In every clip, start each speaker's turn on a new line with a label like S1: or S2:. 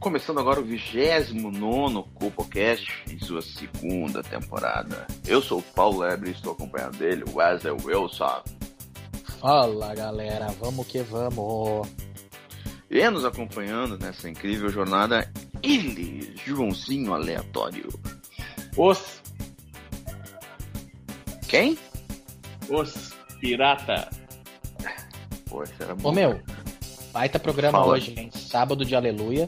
S1: Começando agora o 29 CupoCast em sua segunda temporada. Eu sou o Paulo Lebre e estou acompanhado dele, o Wesley Wilson.
S2: Fala galera, vamos que vamos.
S1: E nos acompanhando nessa incrível jornada, ele, Joãozinho Aleatório.
S3: Os.
S1: Quem?
S3: Os Pirata.
S1: Pô, esse era bom.
S2: Ô meu, baita programa
S1: Fala.
S2: hoje, hein? Sábado de Aleluia.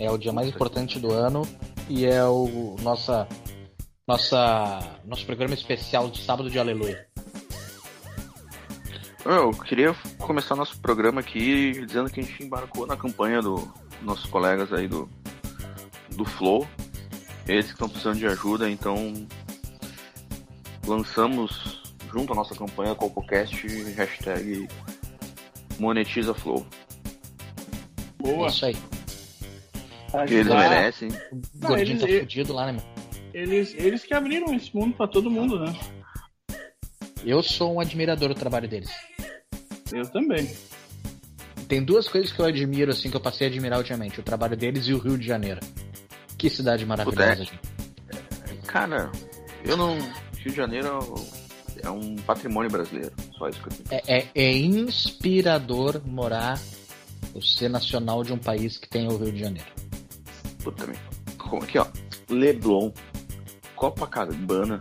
S2: É o dia mais importante do ano e é o nossa nossa nosso programa especial de sábado de Aleluia.
S1: Eu queria começar nosso programa aqui dizendo que a gente embarcou na campanha dos nossos colegas aí do, do Flow. Eles que estão precisando de ajuda, então lançamos junto à nossa campanha CopoCast hashtag monetiza Flow.
S2: É
S3: Boa.
S2: isso aí.
S1: Que eles merecem.
S2: O gordinho
S3: eles-
S2: tá fudido lá, né, meu?
S3: Eles, eles que abriram esse mundo pra todo mundo, né?
S2: Eu sou um admirador do trabalho deles.
S3: Eu também.
S2: Tem duas coisas que eu admiro, assim, que eu passei a admirar ultimamente: o trabalho deles e o Rio de Janeiro. Que cidade maravilhosa, gente.
S1: Cara, eu não. Rio de Janeiro é um patrimônio brasileiro. Só isso que eu tenho.
S2: É, é- é inspirador morar, ou ser nacional de um país que tem o Rio de Janeiro.
S1: Puta aqui, ó. Leblon, Copacabana,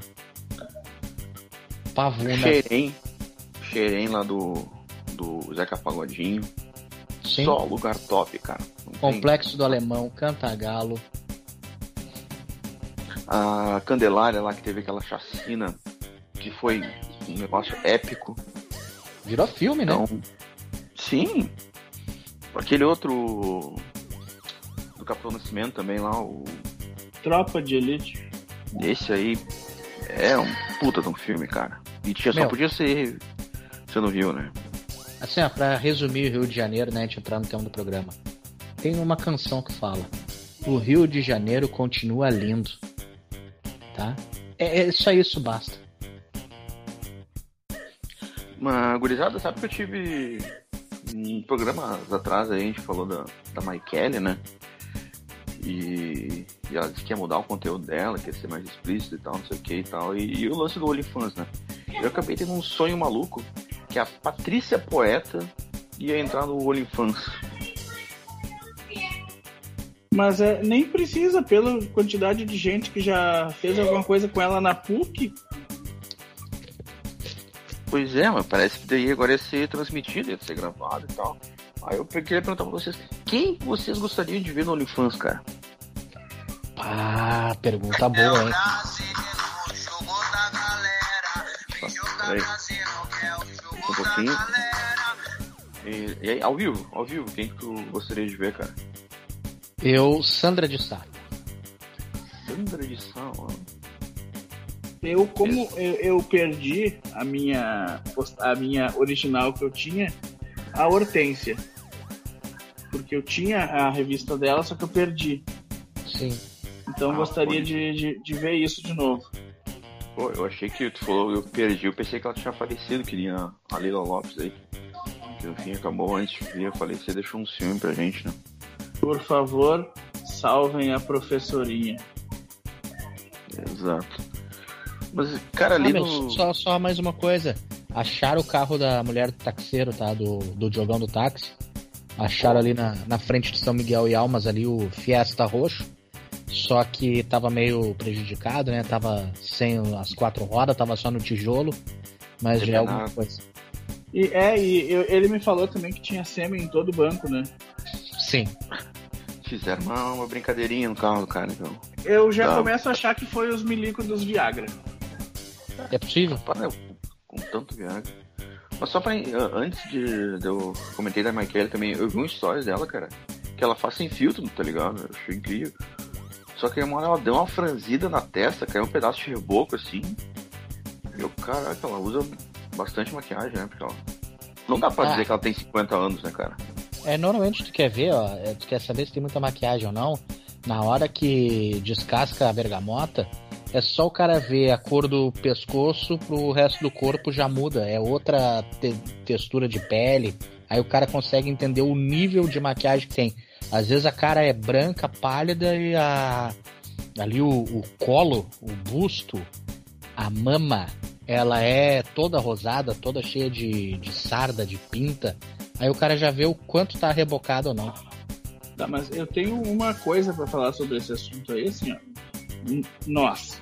S2: Pavuna,
S1: Xerém. Xerém lá do. Do Zeca Pagodinho.
S2: sim,
S1: Só lugar top, cara. Não tem-
S2: Complexo do Alemão, Cantagalo.
S1: A Candelária lá que teve aquela chacina que foi um negócio épico.
S2: Virou filme, né?
S1: Então. Sim. Aquele outro. Capitão Nascimento também lá, o.
S3: Tropa de Elite.
S1: Esse aí é um puta de um filme, cara. E tinha, só
S2: Meu.
S1: podia ser. Você não viu, né?
S2: Assim, ó, pra resumir o Rio de Janeiro, né, a gente entrar no tema do programa. Tem uma canção que fala: O Rio de Janeiro continua lindo. Tá? É, é só isso basta.
S1: Uma gurizada, sabe que eu tive um programa atrás aí, a gente falou da, da Maikele, né? E, e ela disse que ia mudar o conteúdo dela, que ia ser mais explícito e tal, não sei o que e tal. E, e o lance do OnlyFans, né? Eu acabei tendo um sonho maluco que a Patrícia Poeta ia entrar no OnlyFans.
S3: Mas é, nem precisa, pela quantidade de gente que já fez alguma coisa com ela na PUC.
S1: Pois é, mas parece que daí agora ia ser transmitido, ia ser gravado e tal. Aí eu queria perguntar pra vocês, quem vocês gostariam de ver no OnlyFans, cara?
S2: Ah, pergunta boa, hein?
S1: Um pouquinho. E, e aí, ao vivo, ao vivo, quem que tu gostaria de ver, cara?
S2: Eu, Sandra de Sá.
S1: Sandra de Sá, ó.
S3: Eu, como eu, eu perdi a minha, a minha original que eu tinha, a Hortência. Porque eu tinha a revista dela, só que eu perdi.
S2: Sim.
S3: Então eu
S1: Ah,
S3: gostaria de, de, de ver isso de novo.
S1: Pô, eu achei que tu falou, eu perdi, eu pensei que ela tinha falecido, queria a Lila Lopes aí. Que no fim acabou antes de vir, você deixou um filme pra gente, né?
S3: Por favor, salvem a professorinha.
S1: Exato. Mas, cara,
S2: Ah,
S1: ali
S2: meu,
S1: no.
S2: só, só mais uma coisa. Acharam o carro da mulher do taxeiro, tá? Do, do jogão do táxi. Acharam ali na, na frente de São Miguel e Almas ali o Fiesta roxo. Só que tava meio prejudicado, né? Tava sem as quatro rodas, tava só no tijolo. Mas já é alguma coisa.
S3: E é, e eu- ele me falou também que tinha sêmen em todo o banco, né?
S2: Sim.
S1: Fizeram uma, uma brincadeirinha no carro do cara, então.
S3: Eu já começo a achar que foi os milicos dos Viagra.
S2: É possível?
S1: Para, com tanto Viagra. Mas só pra. Antes de, de eu comentei da Michael também, eu vi um stories dela, cara, que ela faz sem filtro, tá ligado? Eu achei incrível. Só que uma hora ela deu uma franzida na testa, caiu um pedaço de reboco assim. Eu, caraca, ela usa bastante maquiagem, né? Porque ela... Não dá pra ah. dizer que ela tem 50 anos, né, cara?
S2: É, normalmente tu quer ver, ó, é, tu quer saber se tem muita maquiagem ou não. Na hora que descasca a bergamota, é só o cara ver a cor do pescoço pro resto do corpo já muda. É outra te textura de pele. Aí o cara consegue entender o nível de maquiagem que tem. Às vezes a cara é branca, pálida e a ali o, o colo, o busto, a mama, ela é toda rosada, toda cheia de, de sarda, de pinta. Aí o cara já vê o quanto tá rebocado ou não.
S3: Tá, mas eu tenho uma coisa para falar sobre esse assunto aí, ó. Nós,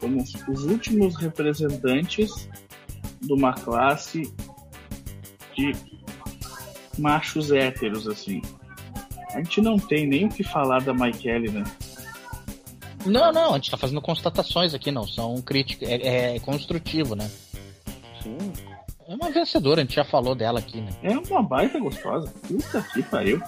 S3: como os últimos representantes de uma classe de machos héteros, assim. A gente não tem nem o que falar da Michael, né?
S2: Não, não, a gente tá fazendo constatações aqui, não. São críticas. É, é construtivo, né?
S1: Sim.
S2: É uma vencedora, a gente já falou dela aqui, né?
S3: É uma baita gostosa. Puta que pariu.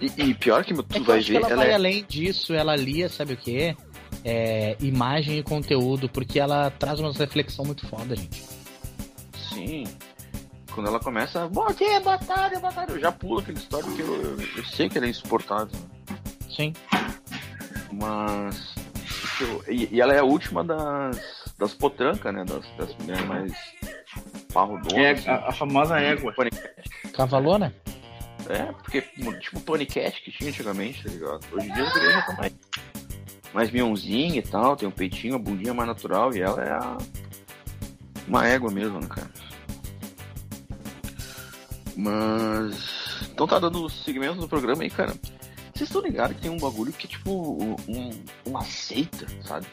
S1: E, e pior que tu
S2: é
S1: vai ver.
S2: ela,
S1: ela
S2: vai
S1: é...
S2: além disso, ela lia, sabe o que? É, imagem e conteúdo, porque ela traz uma reflexão muito foda, gente.
S1: Sim. Quando ela começa, bom dia, boa tarde, boa tarde, eu já pulo aquele história porque eu, eu, eu sei que ela é insuportável.
S2: Sim.
S1: Mas. Eu, e, e, ela é a última das, das potrancas, né? Das, das mulheres mais parrudonas.
S3: É, assim. a, a, famosa égua.
S2: Cavalona?
S1: É, porque, tipo, paniquete que tinha antigamente, tá ligado? Hoje em dia eu já tá mais, mais miãozinha e tal, tem um peitinho, a bundinha mais natural, e ela é a, uma égua mesmo, né, cara? Mas. Então tá dando segmento do programa aí, cara. Vocês estão ligados que tem um bagulho que é tipo um, uma seita, sabe?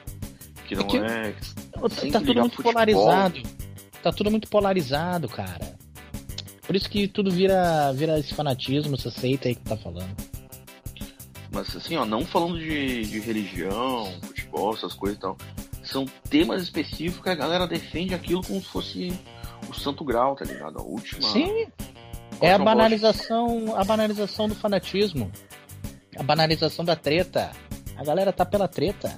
S1: Que não é. é
S2: tá, tá tudo muito futebol. polarizado. Tá tudo muito polarizado, cara. Por isso que tudo vira, vira esse fanatismo, essa seita aí que tá falando.
S1: Mas assim, ó, não falando de, de religião, futebol, essas coisas e tal. São temas específicos que a galera defende aquilo como se fosse o santo grau, tá ligado? A última.
S2: Sim. É a banalização, a banalização do fanatismo. A banalização da treta. A galera tá pela treta.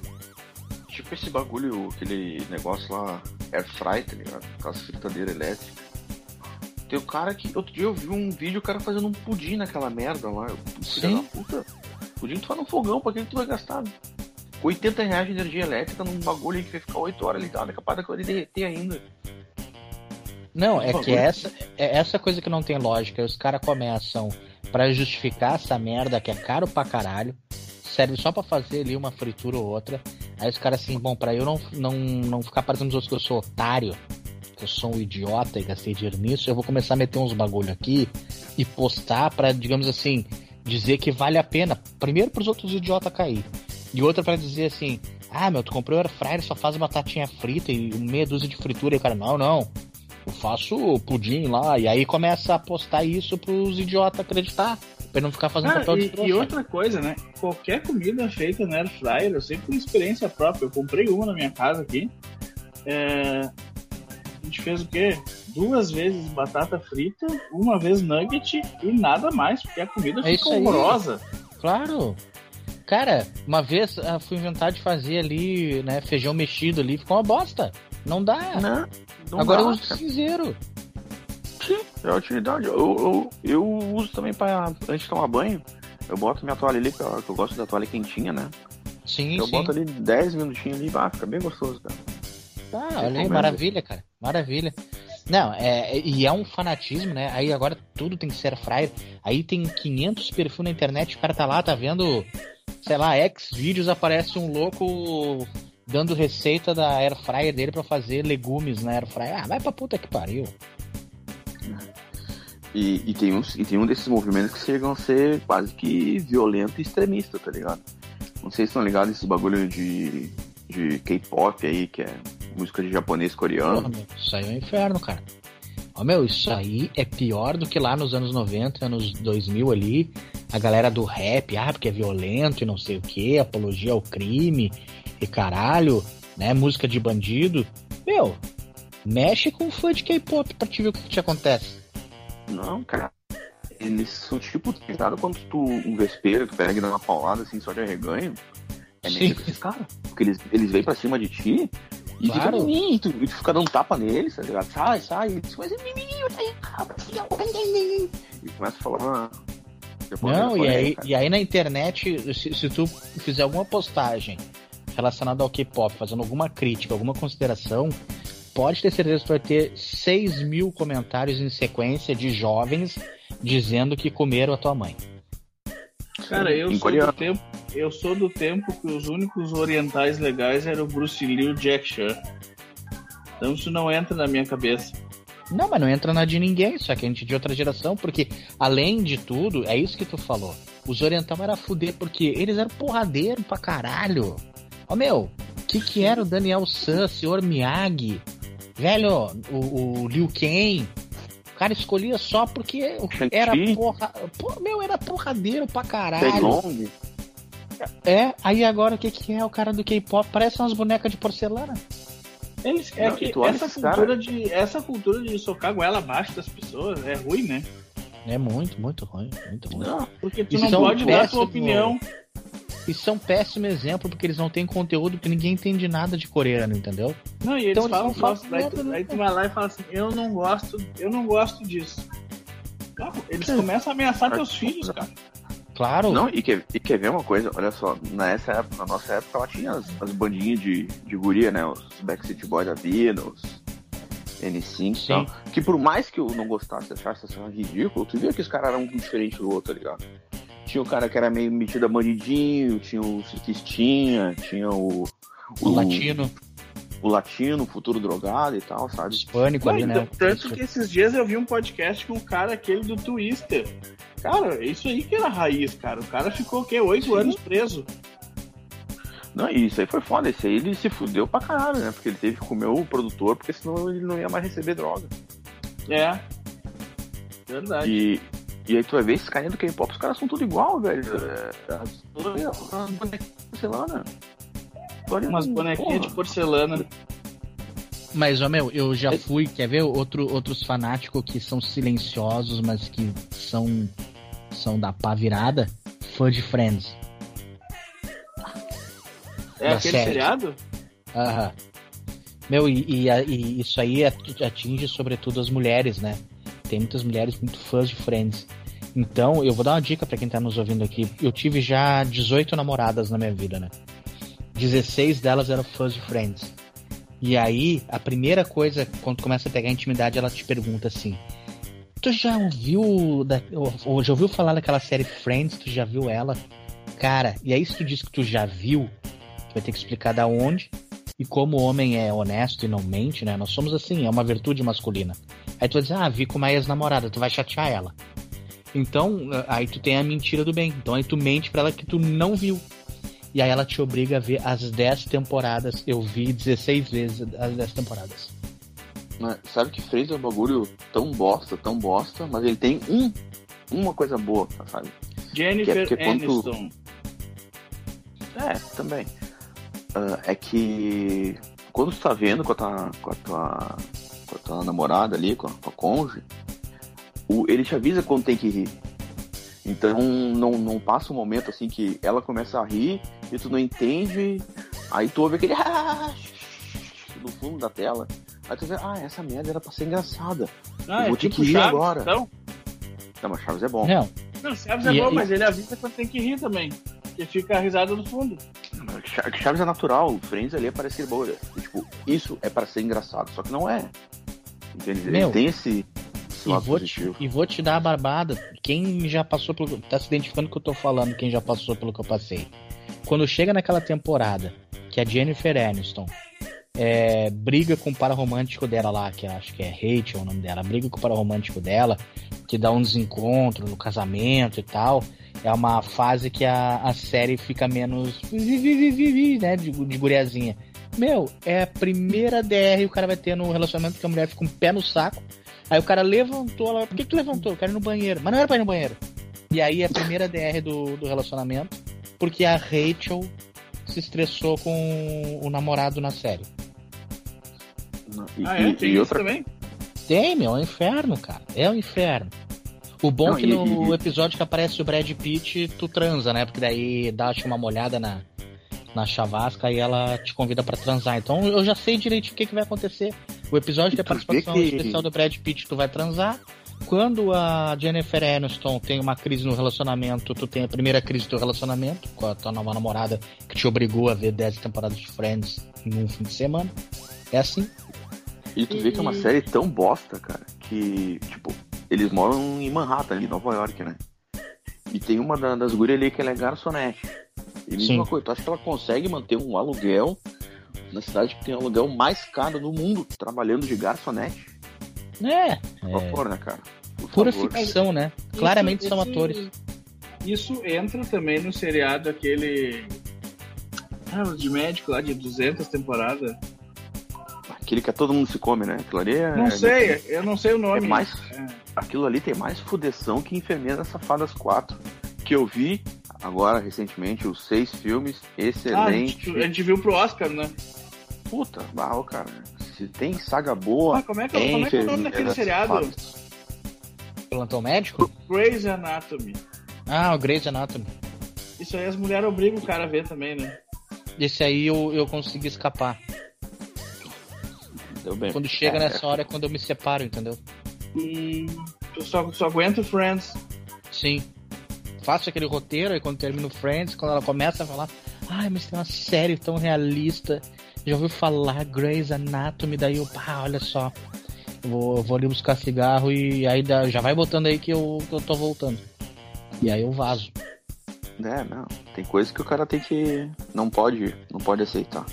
S1: Tipo esse bagulho, aquele negócio lá, air fry, tá ligado? Aquelas fritadeiras elétricas. Tem o cara que. Outro dia eu vi um vídeo o cara fazendo um pudim naquela merda lá. Da puta. Pudim tu faz no fogão, pra que tu vai gastar? 80 reais de energia elétrica num bagulho que vai ficar 8 horas ligado, é capaz de derreter ainda.
S2: Não, é que essa, é essa coisa que não tem lógica. Os caras começam para justificar essa merda que é caro pra caralho, serve só para fazer ali uma fritura ou outra. Aí os caras assim, bom, para eu não, não, não ficar parecendo os outros que eu sou otário, eu sou um idiota e gastei dinheiro nisso, eu vou começar a meter uns bagulho aqui e postar para digamos assim, dizer que vale a pena. Primeiro pros outros idiotas cair. E outra para dizer assim, ah, meu, tu comprou air fryer, só faz batatinha frita e meia dúzia de fritura. E o cara, não, não. Eu faço pudim lá. E aí começa a postar isso pros idiotas acreditar. Pra não ficar fazendo ah, papel
S3: de E outra coisa, né? Qualquer comida feita na air fryer, eu sei por experiência própria. Eu comprei uma na minha casa aqui. É... A gente fez o quê? Duas vezes batata frita, uma vez nugget e nada mais, porque a comida é fica horrorosa.
S2: Claro. Cara, uma vez uh, fui inventar de fazer ali, né, feijão mexido ali, ficou uma bosta. Não dá.
S1: Não, não
S2: Agora
S1: dá,
S2: eu uso cinzeiro.
S1: Sim, é a utilidade. Eu, eu, eu uso também para antes de tomar banho. Eu boto minha toalha ali, que eu, que eu gosto da toalha quentinha, né?
S2: Sim,
S1: eu
S2: sim.
S1: boto ali 10 minutinhos ali, ah, fica bem gostoso, cara.
S2: Tá, olha aí, maravilha, cara. Maravilha. Não, é, e é um fanatismo, né? Aí agora tudo tem que ser fryer. Aí tem 500 perfis na internet, o cara tá lá, tá vendo, sei lá, X vídeos, aparece um louco dando receita da air fryer dele para fazer legumes na air fryer. Ah, vai pra puta que pariu.
S1: E, e, tem uns, e tem um desses movimentos que chegam a ser quase que violento e extremista, tá ligado? Não sei se estão ligados esse bagulho de, de K-pop aí, que é música de japonês coreano.
S2: Porra, meu, isso aí é um inferno, cara. Ó, meu, isso aí é pior do que lá nos anos 90, anos 2000 ali, a galera do rap, ah, porque é violento e não sei o que, apologia ao crime e caralho, né? Música de bandido. Meu, Mexe com fã de K-pop pra te ver o que, te acontece.
S1: Não, cara. Eles são tipo tentados quando tu, um vespeiro, tu pega e dá uma paulada assim só de arreganho. É meio esses caras. Porque eles, eles vêm pra cima de ti e
S2: Claro.
S1: fica, tu, e tu fica dando tapa neles, tá ligado? Sai, sai. E tu, mas é menino, E começa a falar. japonês,
S2: Não, e aí,
S1: cara.
S2: e aí na internet, se, se tu fizer alguma postagem relacionada ao K-pop, fazendo alguma crítica, alguma consideração, pode ter certeza que tu vai ter 6 mil comentários em sequência de jovens dizendo que comeram a tua mãe.
S3: Cara, eu
S1: Em
S3: sou
S1: coreano.
S3: do tempo. Eu sou do tempo que os únicos orientais legais eram o Bruce Lee e o Jack Chan. Então isso não entra na minha cabeça.
S2: Não, mas não entra na de ninguém, só que a gente é de outra geração, porque além de tudo, é isso que tu falou. Os oriental era fuder, porque eles eram porradeiro pra caralho. Ó meu, o que que era o Daniel San, senhor Miyagi? Velho, o, o Liu Kang. O cara escolhia só porque
S1: Shang-Chi.
S2: era porra. Pô, meu, era porradeiro pra caralho.
S1: Long.
S2: É, aí agora o que que é o cara do K-pop? Parece umas bonecas de porcelana.
S3: Eles, é
S1: Não,
S3: que essa cultura, de, essa cultura de socar a goela abaixo das pessoas é ruim, né?
S2: É muito, muito ruim, muito ruim.
S1: Não,
S3: Porque tu
S2: Isso
S3: não
S2: é um
S3: pode dar a tua opinião.
S2: Isso é um péssimo exemplo porque eles não têm conteúdo que ninguém entende nada de coreano, entendeu?
S3: Não, e eles
S2: Então eles
S3: falam
S2: não falam
S3: daí,
S2: merda,
S3: tu,
S2: né?
S3: daí tu vai lá e fala assim, eu não gosto, eu não gosto disso. Não, eles começam a ameaçar teus filhos, cara.
S2: Claro.
S1: Não, e quer, e quer ver uma coisa? Olha só, nessa época, na nossa época, ela tinha as, as bandinhas de, de guria, né? Os Backstreet Boys da vida, os N5 e tal. Que por mais que eu não gostasse, achasse essa ridículo, tu via que os caras eram um diferente do outro, tá ligado? Tinha o cara que era meio metido a bandidinho, tinha o Cirquistinha, tinha o,
S2: o latino,
S1: o latino, o futuro drogado e tal, sabe?
S2: hispânico ali,
S3: Não,
S2: né?
S3: Tanto que esses dias eu vi um podcast com um cara aquele do Twister. Cara, isso aí que era raiz, cara. O cara ficou o quê? Oito anos preso.
S1: Não, e isso aí foi foda. Esse aí ele se fudeu pra caralho, né? Porque ele teve que comer o produtor, porque senão ele não ia mais receber droga.
S3: É. Verdade.
S1: E, e aí tu vai ver esses carinha do K-pop, os caras são tudo igual, velho. É, as- as bonequinhas de porcelana. Olha,
S3: Umas bonequinhas de porcelana.
S2: Mas, ó, meu, eu já fui, quer ver outro, outros fanáticos que são silenciosos, mas que são, são da pá virada? Fã de Friends.
S3: É
S2: Da
S3: aquele
S2: série.
S3: seriado?
S2: Aham. Meu, e, e e isso aí ati- atinge sobretudo as mulheres, né? Tem muitas mulheres muito fãs de Friends. Então, eu vou dar uma dica pra quem tá nos ouvindo aqui. Eu tive já 18 namoradas na minha vida, né? 16 delas eram fãs de Friends. E aí, a primeira coisa, quando começa a pegar intimidade, ela te pergunta assim: Tu já ouviu da, ou já ouviu falar daquela série Friends? Tu já viu ela? Cara, e aí se tu diz que tu já viu, tu vai ter que explicar da onde e como o homem é honesto e não mente, né? Nós somos assim, é uma virtude masculina. Aí tu vai dizer, ah, vi com uma ex-namorada, tu vai chatear ela. Então, aí tu tem a mentira do bem. Então aí tu mente pra ela que tu não viu. E aí ela te obriga a ver as 10 temporadas. Eu vi 16 vezes as 10 temporadas.
S1: Mas sabe que Friends é um bagulho tão bosta, tão bosta, mas ele tem um, uma coisa boa, sabe?
S3: Jennifer
S1: Que é
S3: Aniston.
S1: É, também. Ah, é que quando tu tá vendo com a tua, com a tua, com a tua namorada ali, com a, com a cônjuge, o, ele te avisa quando tem que rir. Então não, não passa um momento assim que ela começa a rir e tu não entende, aí tu ouve aquele no fundo da tela. Aí tu vê, ah, essa merda era pra ser engraçada.
S3: Ah,
S1: Eu
S3: é
S1: vou ter
S3: tipo
S1: que ir
S3: Chaves,
S1: agora.
S3: Então?
S1: Não, mas Chaves é bom.
S2: Não,
S3: Não, Chaves é
S2: E-
S3: bom,
S2: e-
S3: mas ele avisa quando tem que rir também. Porque fica a risada no fundo.
S1: Cha- Chaves é natural, o Friends ali é boa. E, Tipo, isso é para ser engraçado, só que não é. Entende? Ele
S2: Meu,
S1: tem esse, esse
S2: e vou, te, e vou te dar a barbada. Quem já passou pelo. Tá se identificando que eu tô falando, quem já passou pelo que eu passei. Quando chega naquela temporada que a Jennifer Aniston é, briga com o par romântico dela lá, que acho que é Rachel o nome dela, briga com o par romântico dela, que dá um desencontro no casamento e tal. É uma fase que a, a série fica menos. né? De, de guriazinha. Meu, é a primeira DR que o cara vai ter no relacionamento que a mulher fica com um pé no saco. Aí o cara levantou, ela, por que, que tu levantou? Eu quero ir no banheiro. Mas não era pra ir no banheiro. E aí é a primeira DR do, do relacionamento, porque a Rachel se estressou com o namorado na série.
S1: E,
S3: Ah, é?
S1: e-
S3: Tem
S1: e outra
S3: também?
S2: Tem, meu, é um inferno, cara. É um inferno. O bom
S1: Não,
S2: é que
S1: e-
S2: no
S1: e-
S2: episódio que aparece o Brad Pitt, tu transa, né? Porque daí dá acho, uma molhada na, na chavasca e ela te convida pra transar. Então eu já sei direito o que, que vai acontecer. O episódio que a
S1: tu vê
S2: participação
S1: que-
S2: especial do Brad Pitt, tu vai transar. Quando a Jennifer Aniston tem uma crise no relacionamento, tu tem a primeira crise do teu relacionamento com a tua nova namorada que te obrigou a ver 10 temporadas de Friends num fim de semana. É assim.
S1: E tu vê que é uma série tão bosta, cara, que, tipo, eles moram em Manhattan, ali, Nova York, né? E tem uma da- das gurias ali que ela é garçonete. E
S2: Sim.
S1: uma coisa, tu acha que ela consegue manter um aluguel na cidade que tem o aluguel mais caro do mundo, trabalhando de garçonete?
S2: É,
S1: Por
S2: é
S1: favor, né, cara? Por
S2: pura
S1: favor.
S2: ficção, né?
S3: Isso-
S2: Claramente são
S3: esse-
S2: atores.
S3: Isso entra também no seriado aquele. Ah, de médico lá de 200 temporadas.
S1: Aquele que todo mundo se come, né? Aquilo ali é...
S3: Não sei, eu não sei o nome.
S1: É mais...
S3: É.
S1: Aquilo ali tem mais fudeção que Enfermeiras Safadas 4. Que eu vi agora, recentemente, os seis filmes,
S3: Ah, a
S1: excelente.
S3: gente, a gente viu pro Oscar, né?
S1: Puta, uau, cara. Se tem saga boa.
S3: Ah, como é que, como é, que é o nome daquele seriado?
S1: Safadas.
S2: Plantão médico?
S3: Grey's Anatomy.
S2: Ah, o Grey's Anatomy.
S3: Isso aí as mulheres obrigam o cara a ver também, né?
S2: Esse aí eu, eu consegui escapar.
S1: Deu bem.
S2: Quando chega
S1: É,
S2: nessa hora é quando eu me separo, entendeu?
S3: Hum, eu só, só aguento Friends.
S2: Sim. Faço aquele roteiro, aí quando termino Friends, quando ela começa a falar, ai, mas tem uma série tão realista. Já ouviu falar Grey's Anatomy, daí eu, pá, olha só. Eu vou, eu vou ali buscar cigarro e aí dá- já vai botando aí que eu, que eu tô voltando. E aí eu vazo.
S1: É, não. Tem coisa que o cara tem que. Não pode. Não pode aceitar.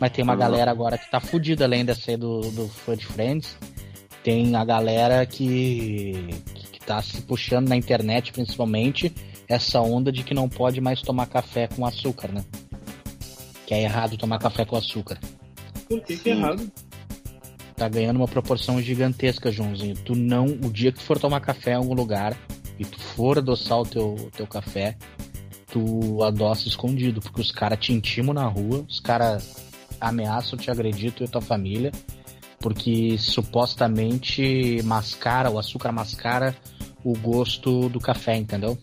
S2: Mas tem uma
S1: Ah.
S2: galera agora que tá fudida além dessa aí do, do Friends. Tem a galera que, que, que tá se puxando na internet, principalmente, essa onda de que não pode mais tomar café com açúcar, né? Que é errado tomar café com açúcar.
S3: Por que, que é errado?
S2: Tá ganhando uma proporção gigantesca, Joãozinho. Tu não, o dia que tu for tomar café em algum lugar e tu for adoçar o teu, teu café, tu adoça escondido, porque os caras te intimam na rua, os caras ameaçam te agredir, tu e tua família, porque supostamente mascara, o açúcar mascara o gosto do café, entendeu?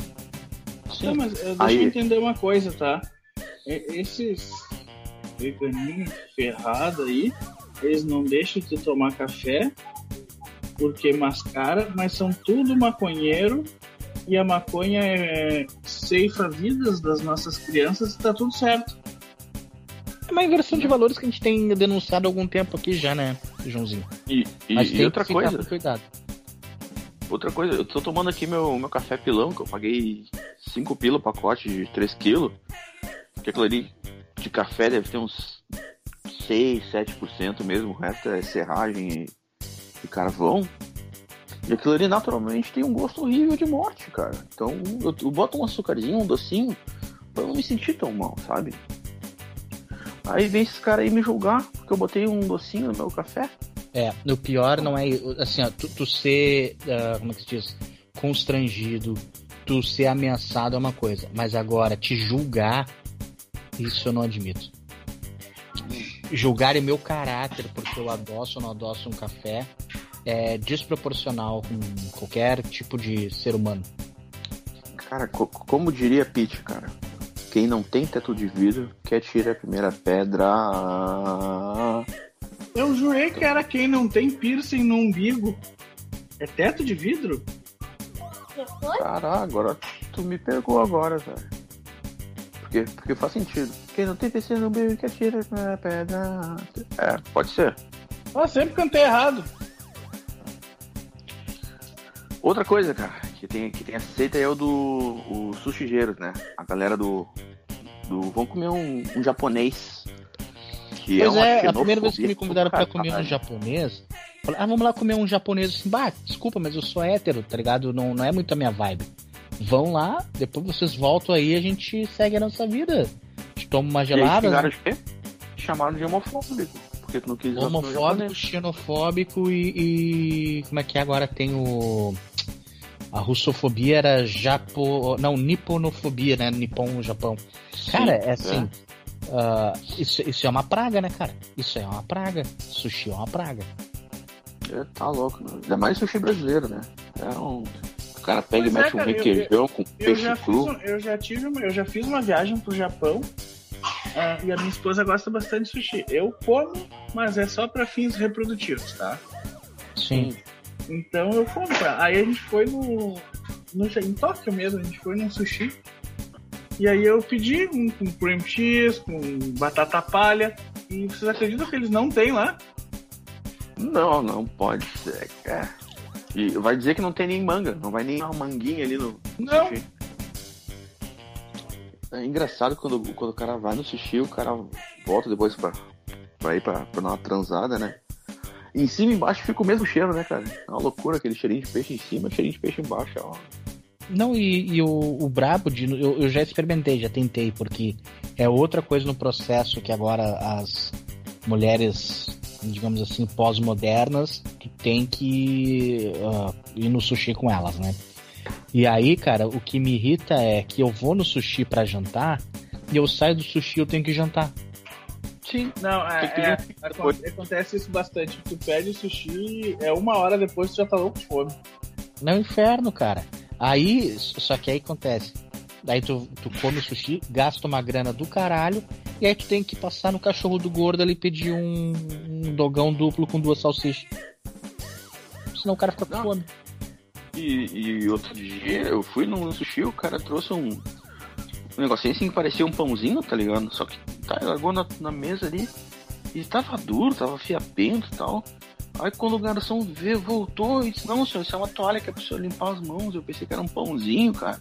S3: Tá, mas eh, deixa
S1: Aí-
S3: eu entender uma coisa, tá? Esses veganinhos ferrados aí, eles não deixam de tomar café porque mascara, mas são tudo maconheiro e a maconha é, ceifa vidas das nossas crianças e tá tudo certo.
S2: É uma inversão de valores que a gente tem denunciado há algum tempo aqui já, né, Joãozinho?
S1: E, e,
S2: Mas
S1: e outra coisa.
S2: cuidado.
S1: Outra coisa, eu tô tomando aqui meu, meu café pilão, que eu paguei 5 pila o pacote de 3 quilos. Que aquilo ali de café deve ter uns 6, 7% mesmo, o resto é serragem e, carvão. E aquilo ali naturalmente tem um gosto horrível de morte, cara. Então eu, eu boto um açúcarzinho, um docinho, pra eu não me sentir tão mal, sabe? Aí vem esses caras aí me julgar, porque eu botei um docinho no meu café.
S2: É, o pior não é assim, ó, tu, tu ser, ah, como é que se diz, constrangido, tu ser ameaçado é uma coisa, mas agora te julgar, isso eu não admito. Julgar é meu caráter, porque eu adoço ou não adoço um café, é desproporcional com qualquer tipo de ser humano.
S1: Cara, co- como diria Pete, cara? Quem não tem teto de vidro quer tirar a primeira pedra.
S3: Eu jurei que era quem não tem piercing no umbigo. É teto de vidro?
S1: Caralho, agora tu me pegou agora, velho. Porque, porque faz sentido. Quem não tem PC no meio quer tirar a primeira pedra. É, pode ser.
S3: Ah, sempre cantei errado.
S1: Outra coisa, cara, que tem, que tem aceita é o do o sushigeiros, né? A galera do. do vamos comer um, um japonês. Que
S2: pois
S1: uma
S2: é, a primeira vez que me convidaram
S1: do
S2: comer um japonês, falei, ah, vamos lá comer um japonês assim, bah, desculpa, mas eu sou hétero, tá ligado? Não, não é muito a minha vibe. Vão lá, depois vocês voltam aí a gente segue a nossa vida. A gente toma uma
S1: E
S2: gelada,
S1: xingaram
S2: né?
S1: de quê? Chamaram de homofóbico. Porque tu não quis
S2: homofóbico, xenofóbico e, e- Como é que é agora? Tem o. A russofobia era japo. Não, niponofobia, né? Nippon, Japão. Cara, é assim. Uh, isso, isso é uma praga, né, cara? Isso é uma praga. Sushi é uma praga.
S1: É, tá louco, né? Ainda mais sushi brasileiro, né? É um. O cara pega
S3: Pois
S1: e
S3: é,
S1: mete um
S3: cara, eu-
S1: requeijão com
S3: Eu
S1: peixe
S3: já, fiz,
S1: cru.
S3: um- eu já tive uma, eu já fiz uma viagem pro Japão ah, e a minha esposa gosta bastante de sushi. Eu como, mas é só pra fins reprodutivos, tá?
S2: Sim.
S3: Então eu como. cara. Aí a gente foi no, no em Tóquio mesmo, a gente foi num sushi. E aí eu pedi um com cream cheese, com batata palha. E vocês acreditam que eles não têm lá?
S1: Não, não pode ser, cara. E vai dizer que não tem nem manga, não vai nem uma manguinha ali no
S3: Não.
S1: sushi. É engraçado quando, quando o cara vai no sushi, o cara volta depois pra, pra ir pra, pra dar uma transada, né? Em cima e embaixo fica o mesmo cheiro, né, cara? É uma loucura aquele cheirinho de peixe em cima e cheirinho de peixe embaixo. Ó.
S2: Não, e, e o, o brabo de. Eu, eu já experimentei, já tentei, porque é outra coisa no processo que agora as mulheres, digamos assim, pós-modernas, tu tem que ah, ir no sushi com elas, né? E aí, cara, o que me irrita é que eu vou no sushi pra jantar e eu saio do sushi eu tenho que jantar.
S1: Sim.
S3: Não, é, é,
S1: pedir
S3: acon- acontece isso bastante. Tu pede sushi, é uma hora depois tu já tá louco de fome.
S2: Não é um inferno, cara. Aí, só que aí acontece. Daí tu, tu come o sushi, gasta uma grana do caralho, e aí tu tem que passar no cachorro do gordo ali e pedir um, um dogão duplo com duas salsichas. Senão o cara fica com fome.
S1: E, e outro dia eu fui no sushi, o cara trouxe um, um negocinho assim que parecia um pãozinho, tá ligado? Só que tá, largou na, na mesa ali e tava duro, tava fiapento e tal. Aí quando o garçom veio, voltou e disse, não senhor, isso é uma toalha que é pra senhor limpar as mãos. Eu pensei que era um pãozinho, cara.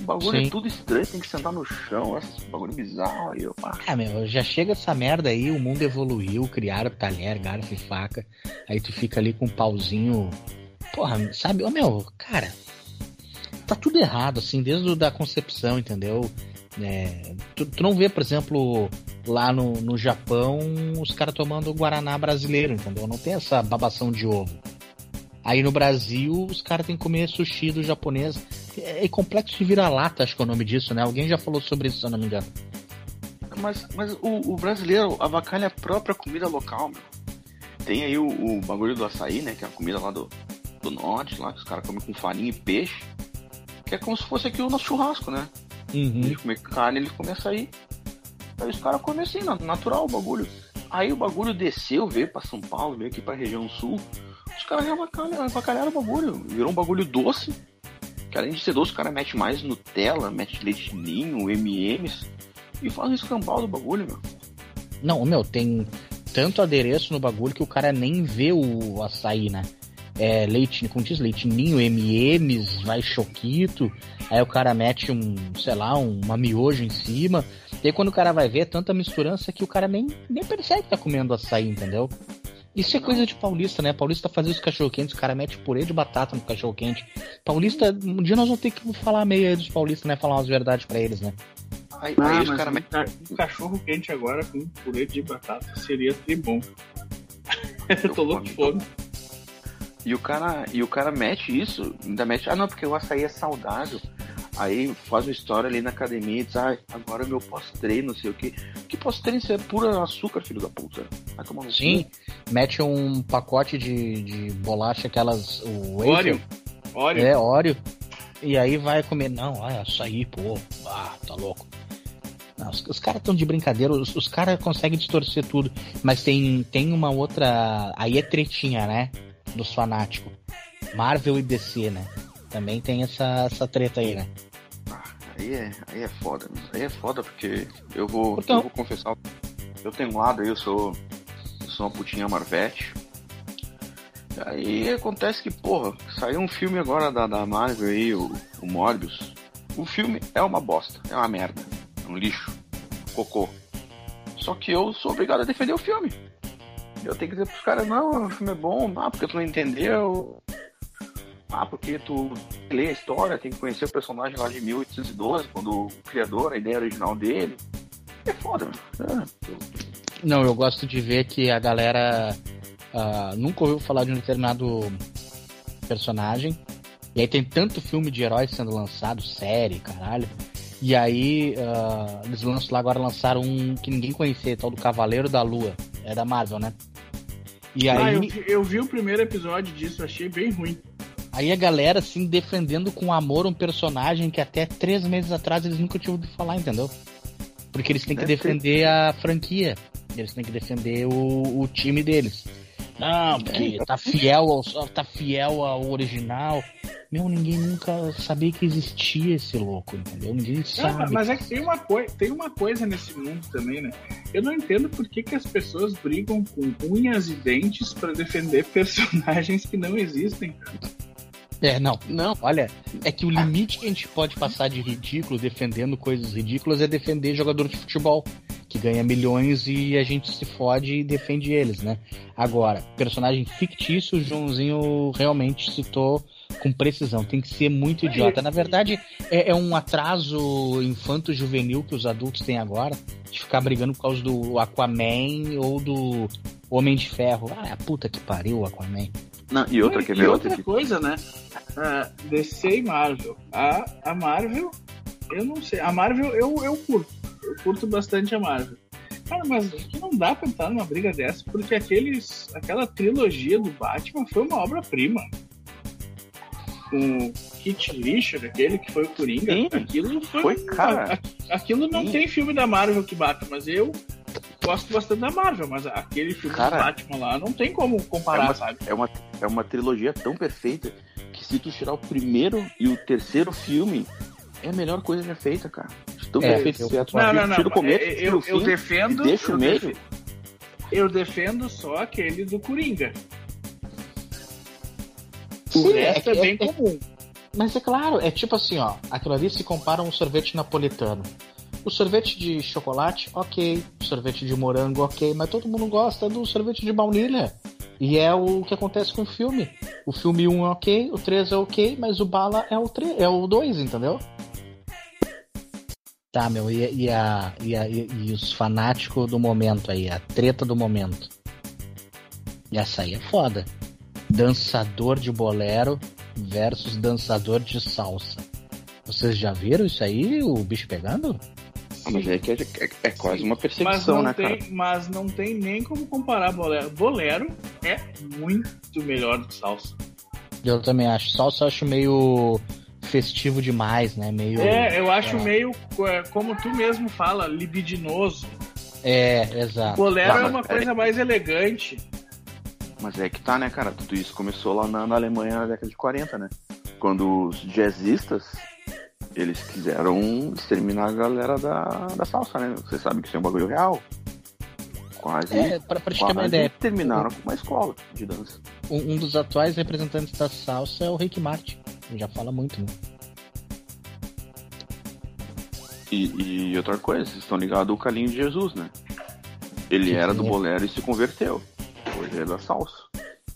S1: O bagulho
S2: Sim.
S1: é tudo estranho, tem que sentar no chão, esse bagulho bizarro aí, pá.
S2: Ah, meu, já chega essa merda aí, o mundo evoluiu, criaram talher, garfo e faca. Aí tu fica ali com um pauzinho. Porra, sabe? Ô meu, cara. Tá tudo errado, assim, desde da concepção, entendeu? É, tu, tu não vê, por exemplo, lá no, no Japão, os caras tomando Guaraná brasileiro, entendeu? Não tem essa babação de ovo. Aí no Brasil, os caras têm que comer sushi do japonês. É, é complexo de vira-lata, acho que é o nome disso, né? Alguém já falou sobre isso, se eu não me engano.
S1: Mas, mas o, o brasileiro avacalha a própria comida local, meu. Tem aí o, o bagulho do açaí, né? Que é a comida lá do, do norte, lá, que os caras comem com farinha e peixe. Que é como se fosse aqui o nosso churrasco, né?
S2: Uhum.
S1: Eles comem carne, eles comem açaí. Aí os caras comem assim, na- natural o bagulho. Aí o bagulho desceu, veio pra São Paulo, veio aqui pra região sul. Os caras já avacalharam, o bagulho. Virou um bagulho doce. Que além de ser doce, os caras metem mais Nutella, mete leite ninho, MMs. E faz um escambau do bagulho, meu.
S2: Não, meu, tem tanto adereço no bagulho que o cara nem vê o açaí, né? É leite, como diz, leite ninho, MMs, vai choquito. Aí o cara mete um, sei lá, um, uma miojo em cima. E aí quando o cara vai ver, é tanta misturança que o cara nem, nem percebe que tá comendo açaí, entendeu? Isso é coisa de paulista, né? Paulista fazia os cachorro-quentes, o cara mete purê de batata no cachorro-quente. Paulista, um dia nós vamos ter que falar meio aí dos paulistas, né? Falar umas verdades pra eles, né?
S1: Aí,
S3: Ah,
S1: aí os
S3: mas
S1: caras
S3: um,
S1: metem.
S3: um cachorro quente agora com purê de batata seria tribom. Eu tô louco de fome.
S1: E o cara, e o cara mete isso, ainda mete, ah não, porque o açaí é saudável. Aí faz uma história ali na academia e diz, ah, agora meu pós-treino, não sei o que. Que pós-treino isso é puro açúcar, filho da puta. Vai tomar no cu.
S2: Sim, mete um pacote de, de bolacha, aquelas. O
S3: Oreo.
S2: wafer,
S3: Oreo.
S2: É, Oreo. E aí vai comer. Não, olha, açaí, pô. Ah, tá louco. Não, os, os caras estão de brincadeira, os, os caras conseguem distorcer tudo. Mas tem, tem uma outra. Aí é tretinha, né? Dos fanáticos. Marvel e DC, né? Também tem essa, essa treta aí, né?
S1: Ah, aí, é, aí é foda, aí é foda porque eu vou,
S2: Então-
S1: eu vou confessar, eu tenho um lado aí, eu sou, eu sou uma putinha Marvete. Aí acontece que, porra, saiu um filme agora da, da Marvel aí, o, o Morbius. O filme é uma bosta, é uma merda, é um lixo, cocô. Só que eu sou obrigado a defender o filme. Eu tenho que dizer pros caras, não, o filme é bom, ah, porque tu não entendeu. Ah, porque tu lê a história, tem que conhecer o personagem lá de 1812, quando o criador, a ideia original dele. É foda, mano. É,
S2: Não, eu gosto de ver que a galera ah, nunca ouviu falar de um determinado personagem. E aí tem tanto filme de heróis sendo lançado, série, caralho. E aí, uh, eles lançam lá agora lançaram um que ninguém conhecia, tal do Cavaleiro da Lua. É da Marvel, né?
S3: E ah, aí. Eu vi, eu vi o primeiro episódio disso, achei bem ruim.
S2: Aí a galera, assim, defendendo com amor um personagem que até três meses atrás eles nunca tinham ouvido falar, entendeu? Porque eles têm que defender a franquia. Eles têm que defender o, o time deles. Não, porque tá fiel ao, tá fiel ao original. Meu, ninguém nunca sabia que existia esse louco, entendeu? Ninguém sabe.
S3: Não, mas é que tem uma, coi tem uma coisa nesse mundo também, né? Eu não entendo por que, que as pessoas brigam com unhas e dentes para defender personagens que não existem, cara.
S2: É, não, não, olha, é que o limite que a gente pode passar de ridículo defendendo coisas ridículas é defender jogador de futebol que ganha milhões e a gente se fode e defende eles, né? Agora, personagem fictício, o Joãozinho realmente citou com precisão, tem que ser muito idiota. Na verdade, é, é um atraso infanto-juvenil que os adultos têm agora, de ficar brigando por causa do Aquaman ou do Homem de Ferro. Ah, é a puta que pariu o Aquaman.
S1: Não, e outra,
S3: que e outra, outra coisa, né? Uh, DC e Marvel. A, a Marvel, eu não sei. A Marvel eu, eu curto. Eu curto bastante a Marvel. Cara, mas que não dá pra entrar numa briga dessa, porque aqueles, aquela trilogia do Batman foi uma obra-prima. Com Kit Richard, aquele que foi o Coringa, Sim, aquilo foi.
S1: foi cara.
S3: aquilo não Sim. tem filme da Marvel que bata, mas eu gosto bastante da Marvel, mas aquele filme cara, do Batman lá não tem como comparar,
S1: é uma,
S3: sabe?
S1: É uma, é uma trilogia tão perfeita que se tu tirar o primeiro e o terceiro filme, é a melhor coisa já feita, cara. É,
S3: não, não, não, tira o começo, eu, eu,
S1: fim, eu
S3: defendo.
S1: Deixa o meio.
S3: Eu defendo só aquele do Coringa.
S2: O Sim, resto é, é bem é, comum. Mas é claro, é tipo assim, ó. Aquilo ali se compara a um sorvete napolitano. O sorvete de chocolate, ok. O sorvete de morango, ok. Mas todo mundo gosta do sorvete de baunilha. E é o que acontece com o filme. O filme 1 é ok, o 3 é ok, mas o bala é o, 3, é o 2, entendeu? Tá, meu, e, e, a, e, a, e, os fanáticos do momento aí, a treta do momento. E essa aí é foda. Dançador de bolero versus dançador de salsa. Vocês já viram isso aí, o bicho pegando?
S1: Ah, mas é que é, é, é quase uma perseguição, né,
S3: tem,
S1: cara?
S3: Mas não tem nem como comparar bolero. Bolero é muito melhor do que salsa.
S2: Eu também acho. Salsa eu acho meio festivo demais, né? Meio.
S3: É, eu acho é. meio, é, como tu mesmo fala, libidinoso.
S2: É, exato.
S3: Bolero tá, é uma coisa é... mais elegante.
S1: Mas é que tá, né, cara? Tudo isso começou lá na, na Alemanha na década de 40, né? Quando os jazzistas eles quiseram exterminar a galera da, da salsa, né? Você sabe que isso é um bagulho real. Quase.
S2: É, pra, pra quase ideia.
S1: terminaram com uma escola de dança.
S2: Um, um, dos atuais representantes da salsa é o Rick Martin. Já fala muito, né?
S1: E, e outra coisa, vocês estão ligados ao Calinho de Jesus, né? Ele que era do bolero e se converteu. Hoje é da salsa.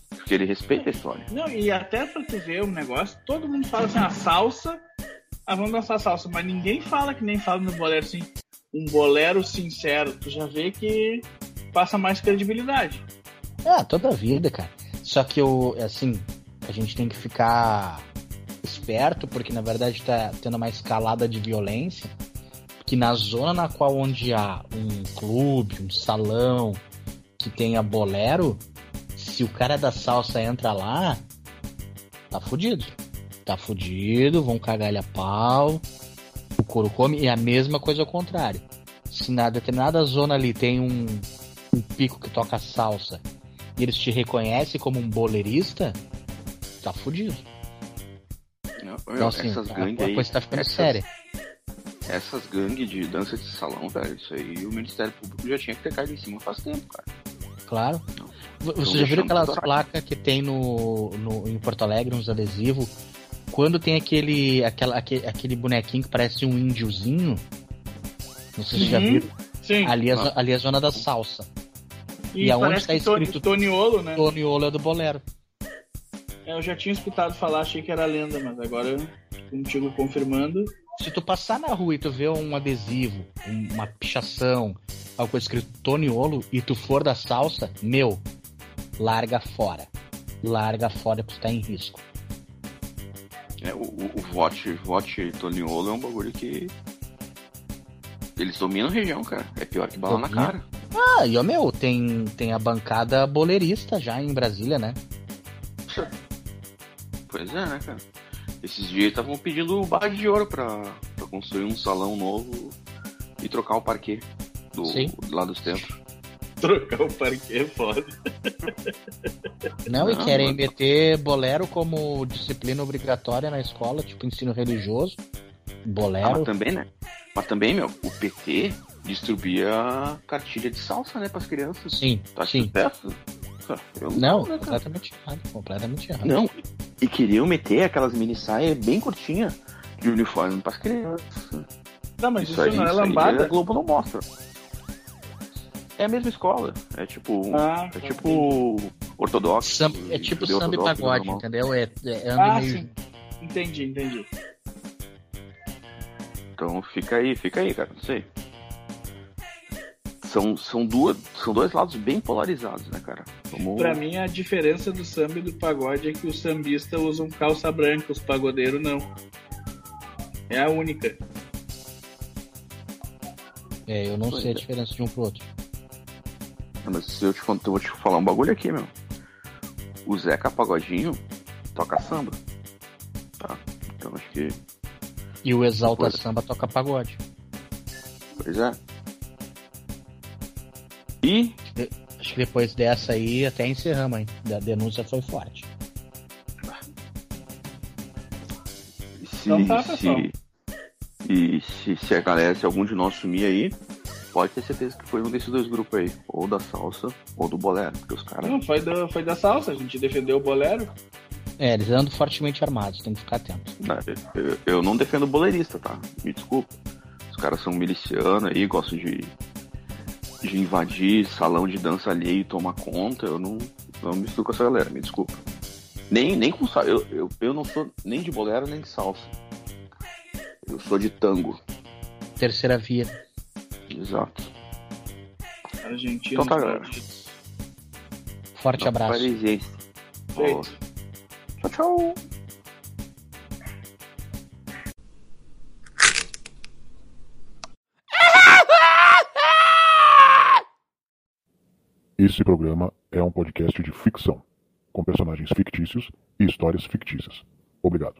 S1: Porque ele respeita a história.
S3: Não, e até pra tu ver um negócio, todo mundo fala assim, a salsa ah, vamos dançar salsa, mas ninguém fala que nem fala no bolero assim, um bolero sincero. Tu já vê que passa mais credibilidade.
S2: Ah, toda a vida, cara. Só que eu, assim, a gente tem que ficar esperto, porque na verdade tá tendo uma escalada de violência. Que na zona na qual onde há um clube, um salão que tenha bolero, se o cara da salsa entra lá, tá fudido tá fudido, vão cagar ele a pau, o couro come, e a mesma coisa ao contrário. Se na determinada zona ali tem um, um pico que toca salsa e eles te reconhecem como um boleirista, tá fudido.
S1: Então, assim, essas a, gangues a
S2: coisa tá ficando essas, séria.
S1: Essas gangues de dança de salão, velho, isso aí o Ministério Público já tinha que ter caído em cima faz tempo, cara.
S2: Claro. Você já viu aquelas placas que tem no, no, em Porto Alegre, uns adesivos, quando tem aquele, aquela, aquele, aquele bonequinho que parece um índiozinho, não sei se vocês já viram,
S3: Sim.
S2: Ali, é, ali é a zona da salsa.
S3: E, e aonde está escrito
S2: Toniolo, né? Toniolo é do bolero.
S3: É, eu já tinha escutado falar, achei que era lenda, mas agora contigo confirmando.
S2: Se tu passar na rua e tu vê um adesivo, uma pichação, algo coisa escrito Toniolo e tu for da salsa, meu, larga fora. Larga fora porque tu tá em risco.
S1: É, o, o vote, vote Toniolo é um bagulho que eles dominam a região, cara. É pior que bala na
S2: Domina.
S1: cara.
S2: Ah, e ó, meu, tem, tem a bancada boleirista já em Brasília, né?
S1: Pois é, né, cara? Esses dias estavam pedindo barra de ouro pra, pra construir um salão novo e trocar o parquê do,
S2: Sim.
S1: lá do centro.
S3: Trocar o parque é foda.
S2: Não, e querem
S1: mano.
S2: meter bolero como disciplina obrigatória na escola, tipo ensino religioso.
S1: Ah,
S2: Bolero.
S1: mas também, né? Mas também, meu, o PT distribuía cartilha de salsa, né, pras crianças.
S2: Sim,
S1: acha
S2: sim.
S1: Eu
S2: Não, completamente errado. Completamente errado.
S1: Não, e queriam meter aquelas mini saias bem curtinhas de uniforme pras crianças.
S3: Não, mas isso,
S1: aí,
S3: não é
S1: isso
S3: lambada.
S1: a Globo não mostra. É a mesma escola. É tipo.
S3: Ah,
S1: é
S3: tá.
S1: tipo ortodoxo.
S2: Sam- é tipo samba e pagode, entendeu? É, é anda
S3: Ah,
S2: meio
S3: sim. Entendi, entendi.
S1: Então fica aí, fica aí, cara. Não sei. São, são, duas, são dois lados bem polarizados, né, cara? Vamos-
S3: Pra mim, a diferença do samba e do pagode é que os sambistas usam calça branca, os pagodeiros não. É a única.
S2: É, eu não
S1: Pois
S2: sei a
S1: é.
S2: diferença de um pro outro.
S1: Mas se eu te contar, eu vou te falar um bagulho aqui, meu. O Zeca Pagodinho toca samba. Tá? Então acho que.
S2: E o Exalta. Samba toca pagode.
S1: Pois é. E
S2: Acho que depois dessa aí até encerramos, hein? A denúncia foi forte.
S1: se,
S3: Então tá, pessoal.
S1: se, e se, se a galera, se algum de nós sumir aí, pode ter certeza que foi um desses dois grupos aí. Ou da salsa, ou do bolero. Porque os caras.
S3: Não, foi, do, foi da salsa, a gente defendeu o bolero.
S2: É, eles andam fortemente armados, tem que ficar atento.
S1: Eu não defendo boleirista, tá? Me desculpa. Os caras são milicianos aí, gostam de, de invadir salão de dança alheio e tomar conta. Eu não, não misturo com essa galera, me desculpa. Nem, nem com salsa. Eu, eu, eu não sou nem de bolero nem de salsa. Eu sou de tango.
S2: Terceira via.
S1: Exato. Então tá, galera.
S2: Forte
S1: Não,
S2: abraço.
S1: Tchau, tchau.
S4: Esse programa é um podcast de ficção, com personagens fictícios e histórias fictícias. Obrigado.